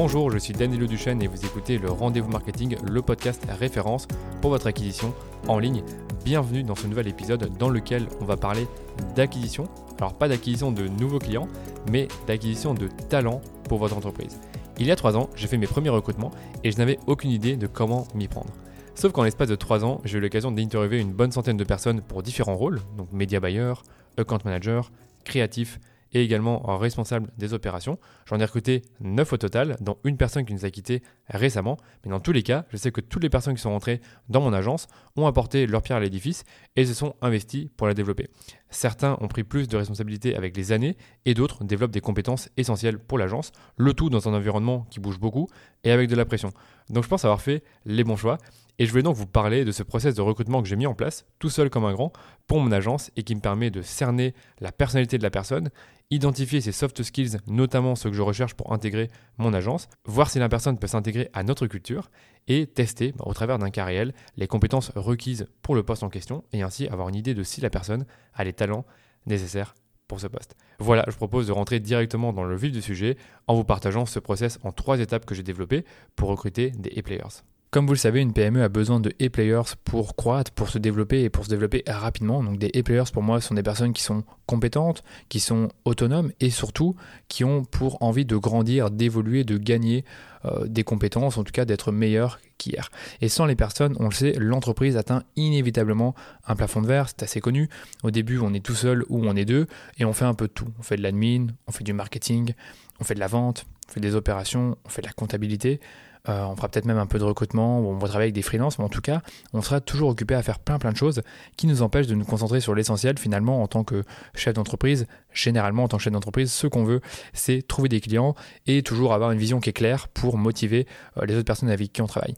Bonjour, je suis Danilo Duchesne et vous écoutez le Rendez-vous Marketing, le podcast référence pour votre acquisition en ligne. Bienvenue dans ce nouvel épisode dans lequel on va parler d'acquisition. Alors pas d'acquisition de nouveaux clients, mais d'acquisition de talents pour votre entreprise. Il y a trois ans, j'ai fait mes premiers recrutements et je n'avais aucune idée de comment m'y prendre. Sauf qu'en l'espace de trois ans, j'ai eu l'occasion d'interviewer une bonne centaine de personnes pour différents rôles, donc média buyer, account manager, créatif, et également responsable des opérations. J'en ai recruté 9 au total, dont une personne qui nous a quitté récemment. Mais dans tous les cas, je sais que toutes les personnes qui sont rentrées dans mon agence ont apporté leur pierre à l'édifice et se sont investies pour la développer. Certains ont pris plus de responsabilités avec les années et d'autres développent des compétences essentielles pour l'agence, le tout dans un environnement qui bouge beaucoup et avec de la pression. Donc je pense avoir fait les bons choix et je voulais donc vous parler de ce process de recrutement que j'ai mis en place, tout seul comme un grand, pour mon agence et qui me permet de cerner la personnalité de la personne, identifier ses soft skills, notamment ceux que je recherche pour intégrer mon agence, voir si la personne peut s'intégrer à notre culture et tester bah, au travers d'un cas réel les compétences requises pour le poste en question et ainsi avoir une idée de si la personne a les talents nécessaires pour ce poste. Voilà, je propose de rentrer directement dans le vif du sujet en vous partageant ce process en trois étapes que j'ai développées pour recruter des e-players. Comme vous le savez, une PME a besoin de e-players pour croître, pour se développer et pour se développer rapidement. Donc des e-players pour moi sont des personnes qui sont compétentes, qui sont autonomes et surtout qui ont pour envie de grandir, d'évoluer, de gagner euh, des compétences, en tout cas d'être meilleurs qu'hier. Et sans les personnes, on le sait, l'entreprise atteint inévitablement un plafond de verre, c'est assez connu. Au début, on est tout seul ou on est deux et on fait un peu de tout. On fait de l'admin, on fait du marketing, on fait de la vente, on fait des opérations, on fait de la comptabilité. Euh, on fera peut-être même un peu de recrutement, on va travailler avec des freelances, mais en tout cas, on sera toujours occupé à faire plein plein de choses qui nous empêchent de nous concentrer sur l'essentiel finalement en tant que chef d'entreprise. Généralement, en tant que chef d'entreprise, ce qu'on veut, c'est trouver des clients et toujours avoir une vision qui est claire pour motiver euh, les autres personnes avec qui on travaille.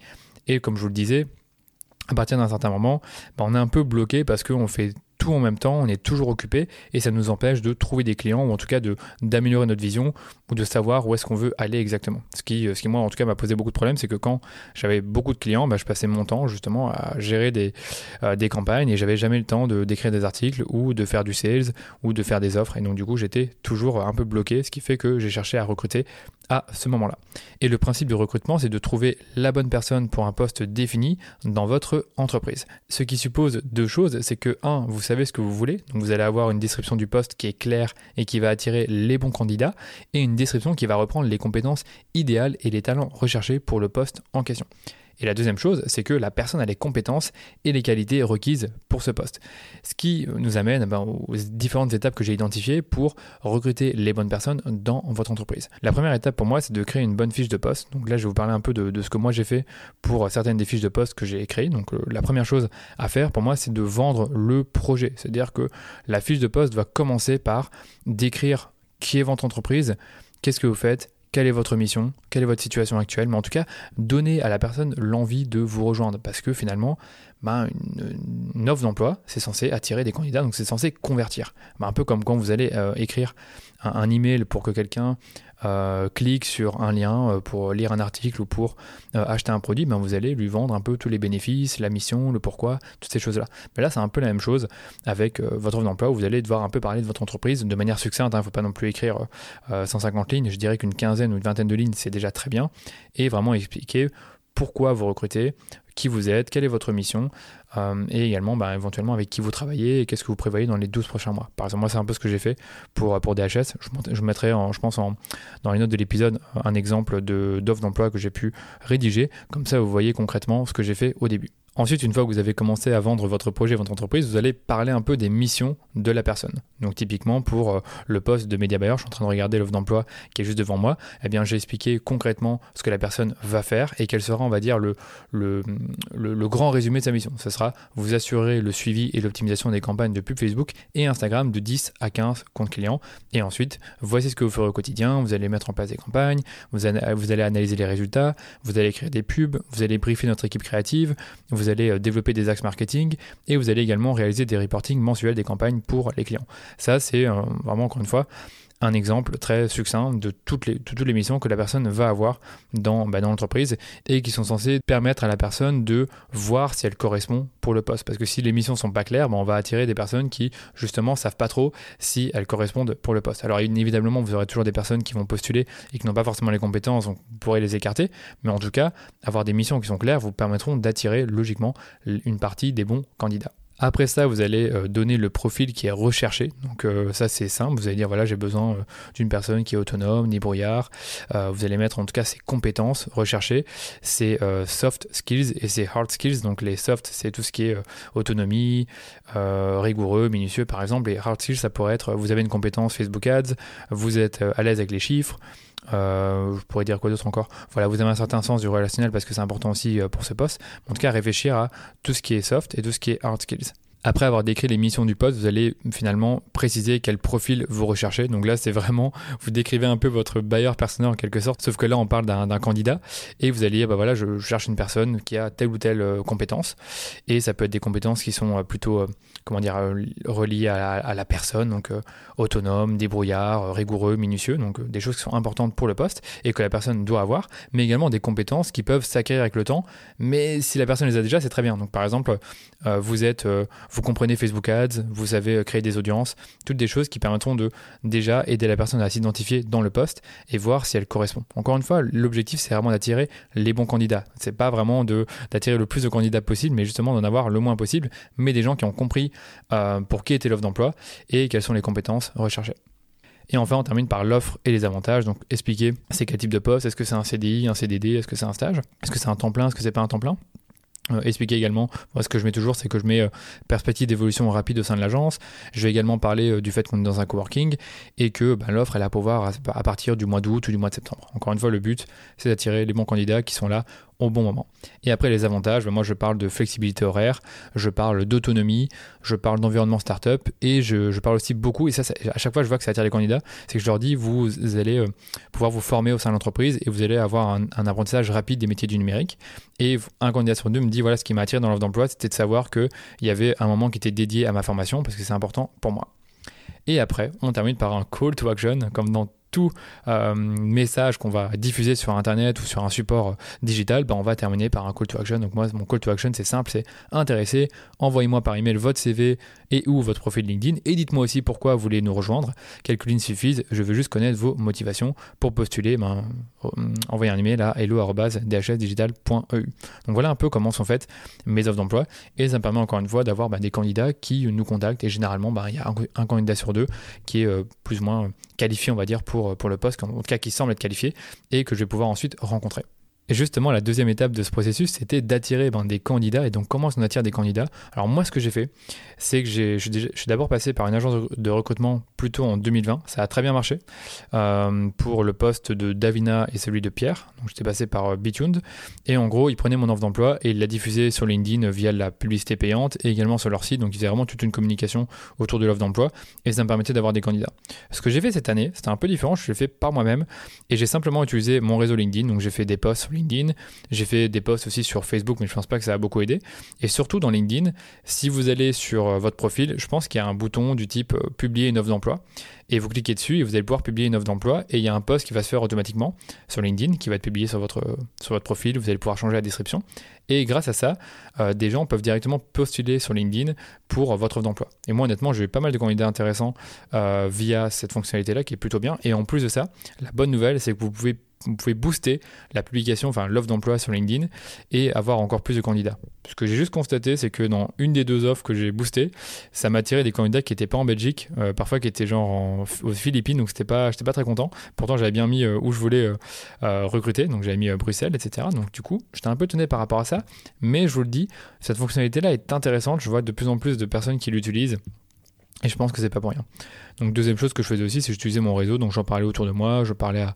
Et comme je vous le disais, à partir d'un certain moment, bah, on est un peu bloqué parce qu'on fait tout en même temps, on est toujours occupé et ça nous empêche de trouver des clients ou en tout cas d'améliorer notre vision ou de savoir où est-ce qu'on veut aller exactement. Ce qui, ce qui moi en tout cas m'a posé beaucoup de problèmes, c'est que quand j'avais beaucoup de clients, bah, je passais mon temps justement à gérer des, euh, des campagnes et j'avais jamais le temps de d'écrire des articles ou de faire du sales ou de faire des offres et donc du coup j'étais toujours un peu bloqué, ce qui fait que j'ai cherché à recruter à ce moment-là. Et le principe du recrutement, c'est de trouver la bonne personne pour un poste défini dans votre entreprise. Ce qui suppose deux choses, c'est que un, vous savez ce que vous voulez, donc vous allez avoir une description du poste qui est claire et qui va attirer les bons candidats, et une description qui va reprendre les compétences idéales et les talents recherchés pour le poste en question. Et la deuxième chose, c'est que la personne a les compétences et les qualités requises pour ce poste. Ce qui nous amène ben, aux différentes étapes que j'ai identifiées pour recruter les bonnes personnes dans votre entreprise. La première étape pour moi, c'est de créer une bonne fiche de poste. Donc là, je vais vous parler un peu de, ce que moi j'ai fait pour certaines des fiches de poste que j'ai créées. Donc euh, la première chose à faire pour moi, c'est de vendre le projet. C'est-à-dire que la fiche de poste va commencer par décrire qui est votre entreprise, qu'est-ce que vous faites, quelle est votre mission, quelle est votre situation actuelle, mais en tout cas, donner à la personne l'envie de vous rejoindre, parce que finalement, ben, une, offre d'emploi, c'est censé attirer des candidats, donc c'est censé convertir. Ben, un peu comme quand vous allez euh, écrire un, email pour que quelqu'un euh, clique sur un lien euh, pour lire un article ou pour acheter un produit, ben vous allez lui vendre un peu tous les bénéfices, la mission, le pourquoi, toutes ces choses-là. Mais là, c'est un peu la même chose avec votre offre d'emploi où vous allez devoir un peu parler de votre entreprise de manière succincte. Il hein. ne faut pas non plus écrire 150 lignes. Je dirais qu'une quinzaine ou une vingtaine de lignes, c'est déjà très bien. Et vraiment expliquer pourquoi vous recrutez, qui vous êtes, quelle est votre mission, euh, et également bah, éventuellement avec qui vous travaillez et qu'est-ce que vous prévoyez dans les 12 prochains mois. Par exemple, moi, c'est un peu ce que j'ai fait pour, DHS. Je, mettrai, en, je pense, en, dans les notes de l'épisode, un exemple d'offre d'emploi que j'ai pu rédiger. Comme ça, vous voyez concrètement ce que j'ai fait au début. Ensuite, une fois que vous avez commencé à vendre votre projet, votre entreprise, vous allez parler un peu des missions de la personne. Donc typiquement pour euh, le poste de média buyer, je suis en train de regarder l'offre d'emploi qui est juste devant moi, eh bien j'ai expliqué concrètement ce que la personne va faire et quel sera, on va dire, le, le, le, grand résumé de sa mission. Ce sera vous assurer le suivi et l'optimisation des campagnes de pub Facebook et Instagram de 10 à 15 comptes clients. Et ensuite, voici ce que vous ferez au quotidien. Vous allez mettre en place des campagnes, vous allez, analyser les résultats, vous allez écrire des pubs, vous allez briefer notre équipe créative, vous allez développer des axes marketing et vous allez également réaliser des reportings mensuels des campagnes pour les clients. Ça, c'est vraiment, encore une fois, un exemple très succinct de toutes les, toutes les missions que la personne va avoir dans, bah, dans l'entreprise et qui sont censées permettre à la personne de voir si elle correspond pour le poste. Parce que si les missions sont pas claires, bah, on va attirer des personnes qui justement savent pas trop si elles correspondent pour le poste. Alors évidemment, vous aurez toujours des personnes qui vont postuler et qui n'ont pas forcément les compétences, donc vous pourrez les écarter. Mais en tout cas, avoir des missions qui sont claires vous permettront d'attirer logiquement une partie des bons candidats. Après ça, vous allez euh, donner le profil qui est recherché. Donc euh, ça, c'est simple. Vous allez dire, voilà, j'ai besoin euh, d'une personne qui est autonome, débrouillard. vous allez mettre en tout cas ses compétences recherchées, ses soft skills et ses hard skills. Donc les soft, c'est tout ce qui est autonomie, rigoureux, minutieux par exemple. Et hard skills, ça pourrait être, vous avez une compétence Facebook Ads, vous êtes à l'aise avec les chiffres. Je pourrais dire quoi d'autre encore? Voilà, vous avez un certain sens du relationnel parce que c'est important aussi pour ce poste. En tout cas, réfléchir à tout ce qui est soft et tout ce qui est hard skills. Après avoir décrit les missions du poste, vous allez finalement préciser quel profil vous recherchez. Donc là, c'est vraiment, vous décrivez un peu votre bailleur personnel en quelque sorte, sauf que là, on parle d'un candidat et vous allez bah voilà, je cherche une personne qui a telle ou telle euh, compétence. Et ça peut être des compétences qui sont euh, plutôt, euh, comment dire, reliées à la, personne, donc autonome, débrouillard, rigoureux, minutieux, donc des choses qui sont importantes pour le poste et que la personne doit avoir, mais également des compétences qui peuvent s'acquérir avec le temps. Mais si la personne les a déjà, c'est très bien. Donc par exemple, vous êtes vous comprenez Facebook Ads, vous savez euh, créer des audiences, toutes des choses qui permettront de déjà aider la personne à s'identifier dans le poste et voir si elle correspond. Encore une fois, l'objectif c'est vraiment d'attirer les bons candidats. C'est pas vraiment d'attirer le plus de candidats possible, mais justement d'en avoir le moins possible, mais des gens qui ont compris euh, pour qui était l'offre d'emploi et quelles sont les compétences recherchées. Et enfin, on termine par l'offre et les avantages. Donc, expliquer c'est quel type de poste, est-ce que c'est un CDI, un CDD, est-ce que c'est un stage, est-ce que c'est un temps plein, est-ce que c'est pas un temps plein? Euh, expliquer également, moi ce que je mets toujours, c'est que je mets euh, perspective d'évolution rapide au sein de l'agence. Je vais également parler euh, du fait qu'on est dans un coworking et que ben, l'offre elle a pouvoir à, à partir du mois d'août ou du mois de septembre. Encore une fois, le but c'est d'attirer les bons candidats qui sont là au bon moment. Et après les avantages, ben, moi je parle de flexibilité horaire, je parle d'autonomie, je parle d'environnement startup et je, parle aussi beaucoup, et ça, à chaque fois je vois que ça attire les candidats, c'est que je leur dis vous allez euh, pouvoir vous former au sein de l'entreprise et vous allez avoir un, un, apprentissage rapide des métiers du numérique. Et un candidat sur deux me dit voilà ce qui m'a attiré dans l'offre d'emploi, c'était de savoir qu'il y avait un moment qui était dédié à ma formation parce que c'est important pour moi. Et après, on termine par un call to action, comme dans tout euh, message qu'on va diffuser sur Internet ou sur un support euh, digital, bah, on va terminer par un call to action. Donc moi, mon call to action, c'est simple, c'est intéressé, envoyez-moi par email votre CV et ou votre profil LinkedIn et dites-moi aussi pourquoi vous voulez nous rejoindre. Quelques lignes suffisent, je veux juste connaître vos motivations pour postuler. Ben, euh, envoyez un email à hello.dhsdigital.eu. Donc voilà un peu comment sont faites mes offres d'emploi et ça me permet encore une fois d'avoir ben, des candidats qui nous contactent et généralement ben, il y a un, candidat sur deux qui est plus ou moins qualifié on va dire pour pour, le poste, en tout cas qui semble être qualifié, et que je vais pouvoir ensuite rencontrer. Et justement, la deuxième étape de ce processus, c'était d'attirer ben, des candidats. Et donc, comment on attire des candidats? Alors, moi, ce que j'ai fait, c'est que je suis d'abord passé par une agence de recrutement plutôt en 2020. Ça a très bien marché euh, pour le poste de Davina et celui de Pierre. Donc, j'étais passé par euh, Bituned. Et en gros, ils prenaient mon offre d'emploi et ils la diffusaient sur LinkedIn via la publicité payante et également sur leur site. Donc, ils faisaient vraiment toute une communication autour de l'offre d'emploi et ça me permettait d'avoir des candidats. Ce que j'ai fait cette année, c'était un peu différent. Je l'ai fait par moi-même et j'ai simplement utilisé mon réseau LinkedIn. Donc, j'ai fait des posts sur LinkedIn. J'ai fait des posts aussi sur Facebook, mais je pense pas que ça a beaucoup aidé. Et surtout dans LinkedIn, si vous allez sur euh, votre profil, je pense qu'il y a un bouton du type euh, publier une offre d'emploi. Et vous cliquez dessus et vous allez pouvoir publier une offre d'emploi. Et il y a un post qui va se faire automatiquement sur LinkedIn, qui va être publié sur votre, euh, sur votre profil. Vous allez pouvoir changer la description. Et grâce à ça, des gens peuvent directement postuler sur LinkedIn pour votre offre d'emploi. Et moi, honnêtement, j'ai eu pas mal de candidats intéressants via cette fonctionnalité-là qui est plutôt bien. Et en plus de ça, la bonne nouvelle, c'est que vous pouvez vous pouvez booster la publication, enfin l'offre d'emploi sur LinkedIn et avoir encore plus de candidats. Ce que j'ai juste constaté, c'est que dans une des deux offres que j'ai boostées, ça m'a attiré des candidats qui n'étaient pas en Belgique, euh, parfois qui étaient genre aux Philippines, donc c'était pas, j'étais pas très content. Pourtant, j'avais bien mis euh, où je voulais euh, recruter, donc j'avais mis Bruxelles, etc. Donc du coup, j'étais un peu tenu par rapport à ça, mais je vous le dis, cette fonctionnalité-là est intéressante. Je vois de plus en plus de personnes qui l'utilisent et je pense que c'est pas pour rien. Donc deuxième chose que je faisais aussi, c'est j'utilisais mon réseau. Donc j'en parlais autour de moi, je parlais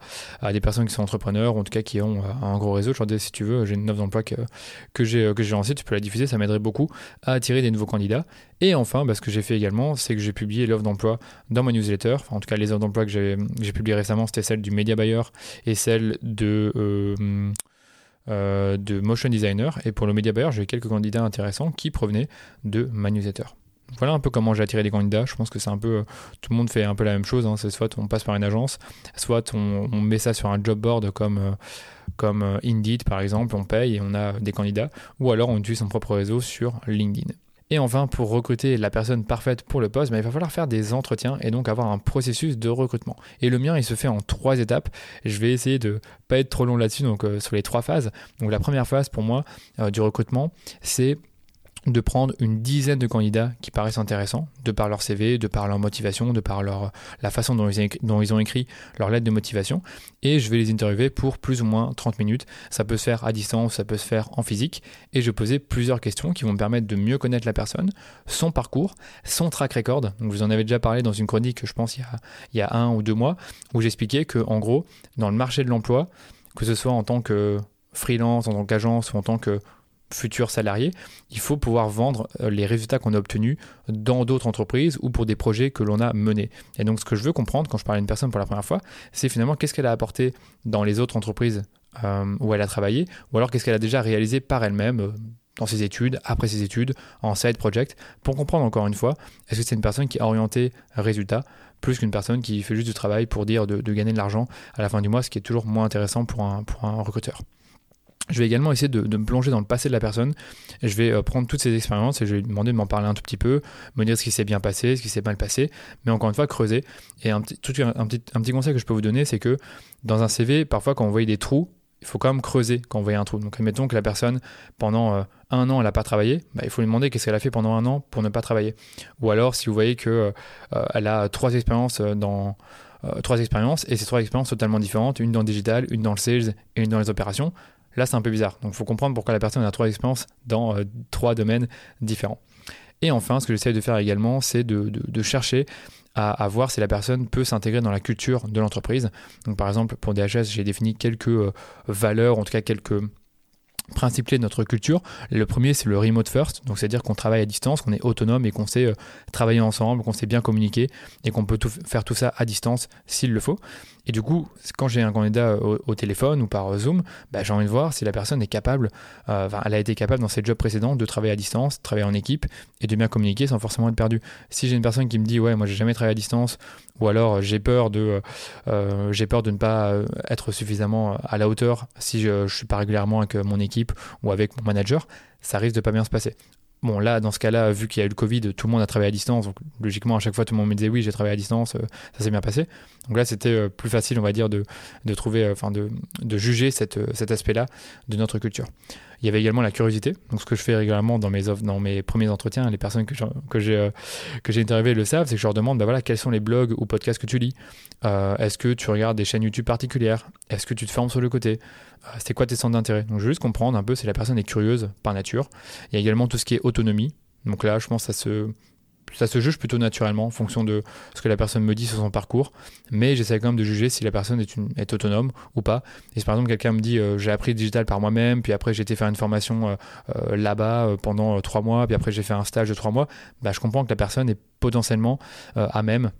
à, des personnes qui sont entrepreneurs, en tout cas qui ont euh, un gros réseau. Je leur disais si tu veux, j'ai une offre d'emploi que, que j'ai j'ai lancée, tu peux la diffuser, ça m'aiderait beaucoup à attirer des nouveaux candidats. Et enfin, bah, ce que j'ai fait également, c'est que j'ai publié l'offre d'emploi dans ma newsletter. En tout cas, les offres d'emploi que j'ai publiées récemment, c'était celle du Media Buyer et celle de euh, de motion designer. Et pour le media buyer, j'ai quelques candidats intéressants qui provenaient de ma newsletter voilà un peu comment j'ai attiré des candidats. Je pense que c'est un peu. Tout le monde fait un peu la même chose. Hein. C'est soit on passe par une agence, soit on, met ça sur un job board comme, euh, comme euh, Indeed par exemple, on paye et on a des candidats. Ou alors on utilise son propre réseau sur LinkedIn. Et enfin, pour recruter la personne parfaite pour le poste, bah, il va falloir faire des entretiens et donc avoir un processus de recrutement. Et le mien, il se fait en trois étapes. Je vais essayer de pas être trop long là-dessus, donc euh, sur les trois phases. Donc la première phase pour moi du recrutement, c'est de prendre une dizaine de candidats qui paraissent intéressants, de par leur CV, de par leur motivation, de par leur, la façon dont ils, ont écrit leur lettre de motivation, et je vais les interviewer pour plus ou moins 30 minutes. Ça peut se faire à distance, ça peut se faire en physique, et je poser plusieurs questions qui vont me permettre de mieux connaître la personne, son parcours, son track record. Donc, vous en avez déjà parlé dans une chronique, je pense, il y a, il y a un ou deux mois, où j'expliquais que, en gros, dans le marché de l'emploi, que ce soit en tant que freelance, en tant qu'agence ou en tant que futurs salariés, il faut pouvoir vendre euh, les résultats qu'on a obtenus dans d'autres entreprises ou pour des projets que l'on a menés. Et donc ce que je veux comprendre quand je parle à une personne pour la première fois, c'est finalement qu'est-ce qu'elle a apporté dans les autres entreprises euh, où elle a travaillé, ou alors qu'est-ce qu'elle a déjà réalisé par elle-même. Euh, dans ses études, après ses études, en side project, pour comprendre encore une fois, est-ce que c'est une personne qui est orientée résultat, plus qu'une personne qui fait juste du travail pour dire de, gagner de l'argent à la fin du mois, ce qui est toujours moins intéressant pour un, pour un recruteur. Je vais également essayer de, me plonger dans le passé de la personne. Je vais euh, prendre toutes ces expériences et je vais lui demander de m'en parler un tout petit peu, me dire ce qui s'est bien passé, ce qui s'est mal passé. Mais encore une fois, creuser. Et un petit, conseil que je peux vous donner, c'est que dans un CV, parfois quand on voit des trous, il faut quand même creuser quand on voit un trou. Donc admettons que la personne, pendant euh, un an, elle n'a pas travaillé, bah, il faut lui demander qu'est-ce qu'elle a fait pendant un an pour ne pas travailler. Ou alors si vous voyez qu'elle euh, a trois expériences trois expériences et ces trois expériences totalement différentes, une dans le digital, une dans le sales et une dans les opérations, Là, c'est un peu bizarre. Donc, il faut comprendre pourquoi la personne a trois expériences dans euh, trois domaines différents. Et enfin, ce que j'essaie de faire également, c'est de, chercher à, voir si la personne peut s'intégrer dans la culture de l'entreprise. Donc, par exemple, pour DHS, j'ai défini quelques euh, valeurs, en tout cas quelques principes clés de notre culture. Le premier, c'est le remote first, donc c'est-à-dire qu'on travaille à distance, qu'on est autonome et qu'on sait euh, travailler ensemble, qu'on sait bien communiquer et qu'on peut faire tout ça à distance s'il le faut. Et du coup, quand j'ai un candidat au, téléphone ou par Zoom, bah, j'ai envie de voir si la personne est capable, euh, elle a été capable dans ses jobs précédents de travailler à distance, travailler en équipe et de bien communiquer sans forcément être perdu. Si j'ai une personne qui me dit ouais, moi j'ai jamais travaillé à distance, ou alors j'ai peur de, euh, j'ai peur de ne pas euh, être suffisamment à la hauteur si je, ne suis pas régulièrement avec mon équipe ou avec mon manager, ça risque de pas bien se passer. Bon, là, dans ce cas-là, vu qu'il y a eu le Covid, tout le monde a travaillé à distance. Donc, logiquement, à chaque fois, tout le monde me disait oui, j'ai travaillé à distance, euh, ça s'est bien passé. Donc là, c'était euh, plus facile, on va dire, de, trouver, euh, enfin, de, de, juger cet aspect-là de notre culture. Il y avait également la curiosité. Donc, ce que je fais régulièrement dans mes premiers entretiens, les personnes que, j'ai interviewées le savent, c'est que je leur demande, bah voilà, quels sont les blogs ou podcasts que tu lis? Est-ce que tu regardes des chaînes YouTube particulières? Est-ce que tu te formes sur le côté? C'est quoi tes centres d'intérêt? Donc je veux juste comprendre un peu si la personne est curieuse par nature. Il y a également tout ce qui est autonomie. Donc là, je pense que ça se, ça se juge plutôt naturellement en fonction de ce que la personne me dit sur son parcours. Mais j'essaie quand même de juger si la personne est, autonome ou pas. Et si par exemple quelqu'un me dit euh, j'ai appris le digital par moi-même, puis après j'ai été faire une formation euh, là-bas pendant trois mois, puis après j'ai fait un stage de trois mois, bah, je comprends que la personne est potentiellement à même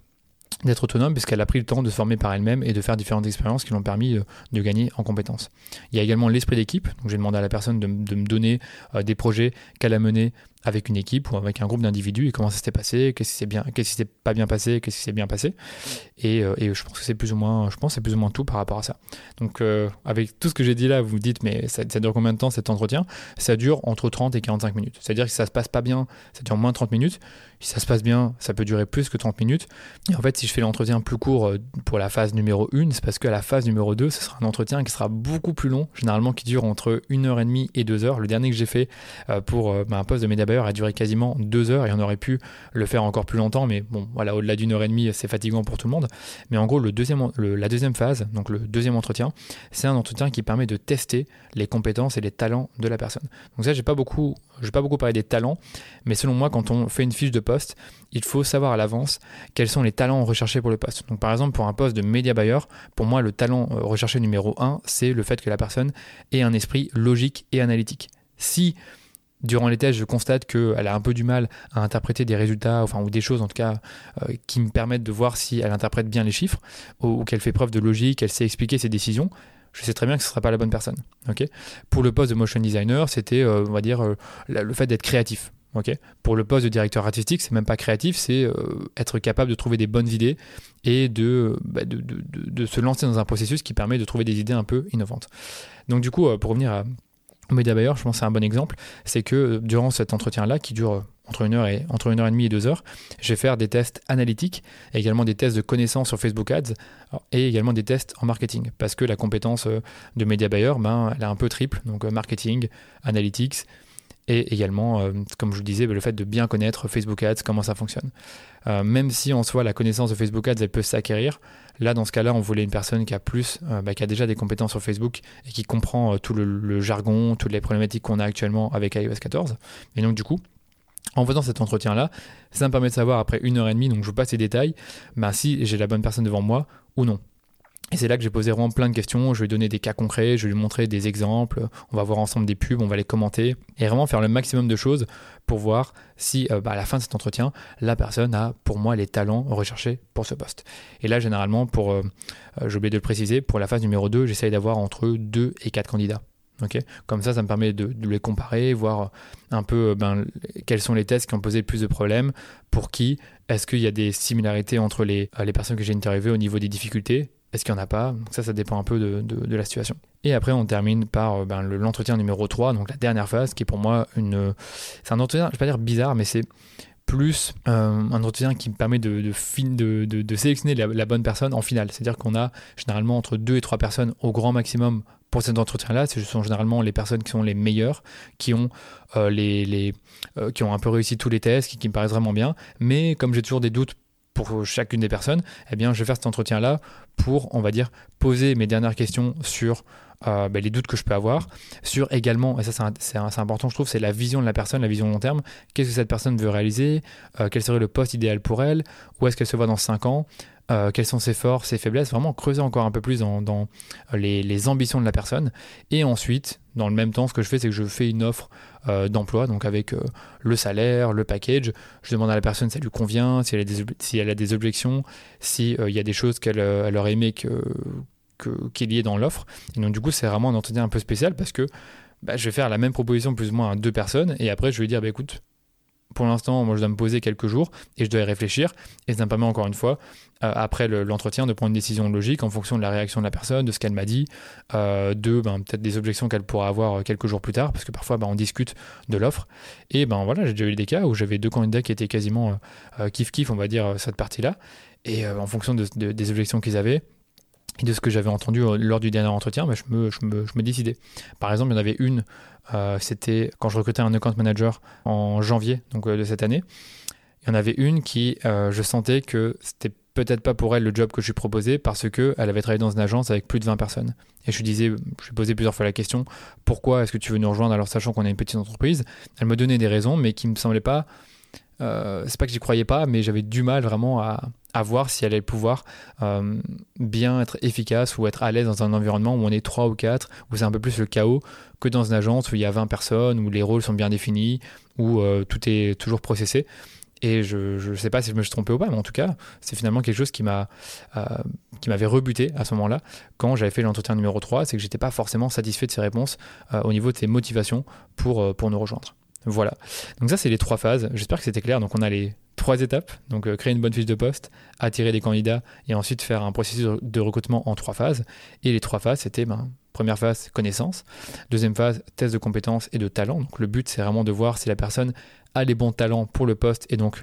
d'être autonome puisqu'elle a pris le temps de se former par elle-même et de faire différentes expériences qui l'ont permis euh, de gagner en compétences. Il y a également l'esprit d'équipe, donc j'ai demandé à la personne de, me donner euh, des projets qu'elle a menés avec une équipe ou avec un groupe d'individus et comment ça s'était passé, qu'est-ce qui s'est bien, qu'est-ce qui s'est pas bien passé, qu'est-ce qui s'est bien passé. Et, euh, et, je pense que c'est plus ou moins, je pense c'est plus ou moins tout par rapport à ça. Donc avec tout ce que j'ai dit là, vous vous dites mais ça, ça, dure combien de temps cet entretien? Ça dure entre 30 et 45 minutes. C'est-à-dire que si ça se passe pas bien, ça dure moins de 30 minutes. Si ça se passe bien, ça peut durer plus que 30 minutes. Et en fait, si je fais l'entretien plus court euh, pour la phase numéro 1, c'est parce qu'à la phase numéro 2, ce sera un entretien qui sera beaucoup plus long, généralement qui dure entre 1h30 et 2h. Le dernier que j'ai fait euh, pour euh, bah, un poste de a duré quasiment 2 heures et on aurait pu le faire encore plus longtemps, mais bon, voilà, au-delà d'une heure et demie, c'est fatigant pour tout le monde. Mais en gros, le deuxième, la deuxième phase, donc le deuxième entretien, c'est un entretien qui permet de tester les compétences et les talents de la personne. Donc ça, j'ai pas beaucoup, je vais pas beaucoup parler des talents, mais selon moi, quand on fait une fiche de poste, il faut savoir à l'avance quels sont les talents recherchés pour le poste. Donc par exemple pour un poste de média buyer, pour moi le talent euh, recherché numéro 1, c'est le fait que la personne ait un esprit logique et analytique. Si durant les tests je constate qu'elle a un peu du mal à interpréter des résultats, enfin ou des choses en tout cas euh, qui me permettent de voir si elle interprète bien les chiffres ou, qu'elle fait preuve de logique, qu'elle sait expliquer ses décisions, je sais très bien que ce ne sera pas la bonne personne. pour le poste de motion designer, c'était, euh, on va dire, euh, le fait d'être créatif. pour le poste de directeur artistique, c'est même pas créatif, c'est être capable de trouver des bonnes idées et bah, de, de, se lancer dans un processus qui permet de trouver des idées un peu innovantes. Donc du coup, pour revenir à Media Buyer, je pense que c'est un bon exemple, c'est que durant cet entretien-là, qui dure entre une heure et entre une heure et demie et deux heures. Je vais faire des tests analytiques, également des tests de connaissances sur Facebook Ads et également des tests en marketing parce que la compétence euh, de Media Buyer, ben, elle est un peu triple, donc euh, marketing, analytics et également, euh, comme je vous disais, le fait de bien connaître Facebook Ads, comment ça fonctionne. même si en soi la connaissance de Facebook Ads, elle peut s'acquérir, là dans ce cas-là, on voulait une personne qui a plus, bah, qui a déjà des compétences sur Facebook et qui comprend tout le, le, jargon, toutes les problématiques qu'on a actuellement avec iOS 14. Et donc du coup, en faisant cet entretien-là, ça me permet de savoir après une heure et demie, donc je vous passe les détails, bah, si j'ai la bonne personne devant moi ou non. Et c'est là que j'ai posé vraiment plein de questions. Je vais lui donner des cas concrets, je lui montrer des exemples. On va voir ensemble des pubs, on va les commenter et vraiment faire le maximum de choses pour voir si euh, bah, à la fin de cet entretien, la personne a pour moi les talents recherchés pour ce poste. Et là, généralement, pour, euh, euh, j'ai oublié de le préciser, pour la phase numéro 2, j'essaye d'avoir entre 2 et 4 candidats. Comme ça, ça me permet de, les comparer, voir un peu ben, quels sont les tests qui ont posé le plus de problèmes, pour qui, est-ce qu'il y a des similarités entre les, les personnes que j'ai interviewées au niveau des difficultés, est-ce qu'il n'y en a pas? Ça, ça dépend un peu de, la situation. Et après, on termine par euh, ben, l'entretien numéro 3, donc la dernière phase, qui est pour moi une... C'est un entretien, je vais pas dire bizarre, mais c'est plus un entretien qui me permet de, sélectionner la, bonne personne en finale. C'est-à-dire qu'on a généralement entre 2 et 3 personnes au grand maximum pour cet entretien-là, ce sont généralement les personnes qui sont les meilleures, qui ont, euh, les, euh, qui ont un peu réussi tous les tests, qui, me paraissent vraiment bien. Mais comme j'ai toujours des doutes pour chacune des personnes, eh bien, je vais faire cet entretien-là pour, on va dire, poser mes dernières questions sur euh, ben, les doutes que je peux avoir, sur également, et ça c'est important je trouve, c'est la vision de la personne, la vision long terme. Qu'est-ce que cette personne veut réaliser? Quel serait le poste idéal pour elle? Où est-ce qu'elle se voit dans 5 ans? Euh, quelles sont ses forces, ses faiblesses, vraiment creuser encore un peu plus dans, les, ambitions de la personne. Et ensuite, dans le même temps, ce que je fais, c'est que je fais une offre euh, d'emploi, donc avec euh, le salaire, le package. Je demande à la personne si ça lui convient, si elle a des, objections, s'il y a des choses qu'elle aurait aimé qu'il y ait dans l'offre. Et donc du coup, c'est vraiment un entretien un peu spécial parce que bah, je vais faire la même proposition plus ou moins à deux personnes et après je vais dire bah, écoute, pour l'instant, moi, je dois me poser quelques jours et je dois y réfléchir. Et ça me permet encore une fois, euh, après l'entretien, de prendre une décision logique en fonction de la réaction de la personne, de ce qu'elle m'a dit, euh, de ben, peut-être des objections qu'elle pourra avoir euh, quelques jours plus tard, parce que parfois, ben, on discute de l'offre. Et ben voilà, j'ai déjà eu des cas où j'avais deux candidats qui étaient quasiment kiff-kiff, on va dire, cette partie-là. Et en fonction des objections qu'ils avaient, et de ce que j'avais entendu lors du dernier entretien, ben, je, me, je, me, je, me, décidais. Par exemple, il y en avait une euh, c'était quand je recrutais un account manager en janvier donc, euh, de cette année. Il y en avait une qui, euh, je sentais que c'était peut-être pas pour elle le job que je lui proposais parce qu'elle avait travaillé dans une agence avec plus de 20 personnes. Et je lui disais, je lui posais plusieurs fois la question, pourquoi est-ce que tu veux nous rejoindre? Alors sachant qu'on est une petite entreprise Elle me donnait des raisons, mais qui me semblaient pas euh, c'est pas que j'y croyais pas, mais j'avais du mal vraiment à, voir si elle allait pouvoir euh, bien être efficace ou être à l'aise dans un environnement où on est 3 ou 4, où c'est un peu plus le chaos que dans une agence où il y a 20 personnes, où les rôles sont bien définis, où euh, tout est toujours processé. Et je ne sais pas si je me suis trompé ou pas, mais en tout cas, c'est finalement quelque chose qui m'avait rebuté à ce moment-là quand j'avais fait l'entretien numéro 3, c'est que j'étais pas forcément satisfait de ses réponses au niveau de ses motivations pour, pour nous rejoindre. Voilà. Donc ça, c'est les trois phases. J'espère que c'était clair. Donc on a les trois étapes. Donc euh, créer une bonne fiche de poste, attirer des candidats et ensuite faire un processus de recrutement en trois phases. Et les trois phases, c'était ben, première phase, connaissance. Deuxième phase, test de compétences et de talent. Donc le but, c'est vraiment de voir si la personne a les bons talents pour le poste et donc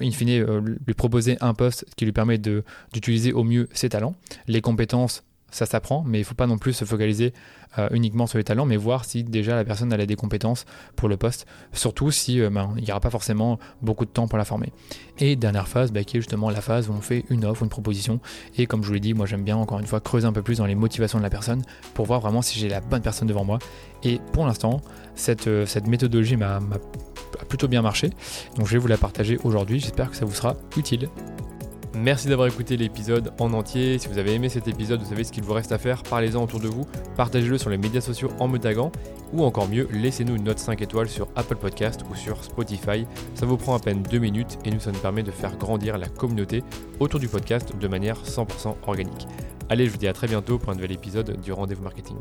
in fine, euh, lui proposer un poste qui lui permet d'utiliser au mieux ses talents. Les compétences, ça s'apprend, mais il ne faut pas non plus se focaliser euh, uniquement sur les talents, mais voir si déjà la personne a des compétences pour le poste, surtout si euh, ben, il n'y aura pas forcément beaucoup de temps pour la former. Et dernière phase, bah, qui est justement la phase où on fait une offre, une proposition, et comme je vous l'ai dit, moi j'aime bien encore une fois creuser un peu plus dans les motivations de la personne pour voir vraiment si j'ai la bonne personne devant moi. Et pour l'instant, cette, euh, cette méthodologie m'a plutôt bien marché, donc je vais vous la partager aujourd'hui, j'espère que ça vous sera utile. Merci d'avoir écouté l'épisode en entier. Si vous avez aimé cet épisode, vous savez ce qu'il vous reste à faire. Parlez-en autour de vous, partagez-le sur les médias sociaux en me taguant, ou encore mieux, laissez-nous une note 5 étoiles sur Apple Podcast ou sur Spotify. Ça vous prend à peine 2 minutes et nous, ça nous permet de faire grandir la communauté autour du podcast de manière 100% organique. Allez, je vous dis à très bientôt pour un nouvel épisode du Rendez-vous Marketing.